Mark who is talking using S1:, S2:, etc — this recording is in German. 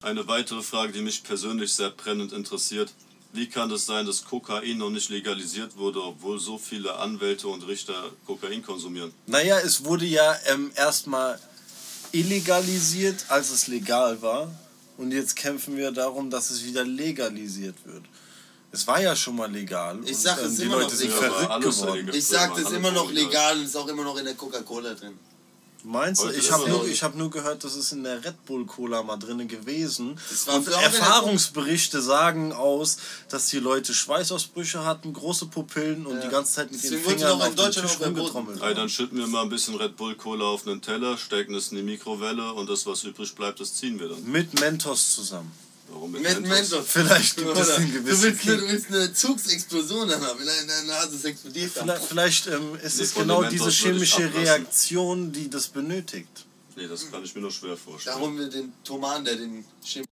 S1: Eine weitere Frage, die mich persönlich sehr brennend interessiert. Wie kann es sein, dass Kokain noch nicht legalisiert wurde, obwohl so viele Anwälte und Richter Kokain konsumieren?
S2: Naja, es wurde ja ähm, erstmal illegalisiert, als es legal war. Und jetzt kämpfen wir darum, dass es wieder legalisiert wird. Es war ja schon mal legal.
S3: Ich
S2: und,
S3: sag, es
S2: ähm,
S3: ist
S2: die
S3: immer noch legal.
S1: Aber
S2: verrückt
S1: alles
S2: geworden.
S1: illegal.
S3: Ich sag, das ist
S1: Alle
S3: immer noch
S1: illegal.
S3: legal und ist auch immer noch in der Coca-Cola drin.
S2: Meinst du? Ich habe nur, ich hab nur gehört, das ist in der Red Bull Cola mal drin gewesen. Und Erfahrungsberichte sagen aus, dass die Leute Schweißausbrüche hatten, große Pupillen und
S3: Ja.
S2: die ganze Zeit mit den
S3: Deswegen wurde
S2: Fingern auf den
S3: Deutschland
S2: Tisch rumgetrommelt
S1: Ey, dann
S2: haben.
S1: schütten wir mal ein bisschen Red Bull Cola auf einen Teller, stecken es in die Mikrowelle und das, was übrig bleibt, das ziehen wir dann.
S2: Mit Mentos zusammen.
S1: Warum
S3: Mit
S1: Mentos?
S3: Mentos.
S2: Vielleicht gibt es
S3: Oder,
S2: einen
S3: du,
S2: gewissen
S3: willst eine, du willst eine Zugsexplosion haben. In deiner Nase es explodiert.
S2: Vielleicht, vielleicht ähm, ist
S1: Nee,
S2: es genau diese chemische. Reaktion, die das benötigt.
S1: Nee, das kann ich mir nur schwer vorstellen.
S3: Darum wir den Toman, der den Chemie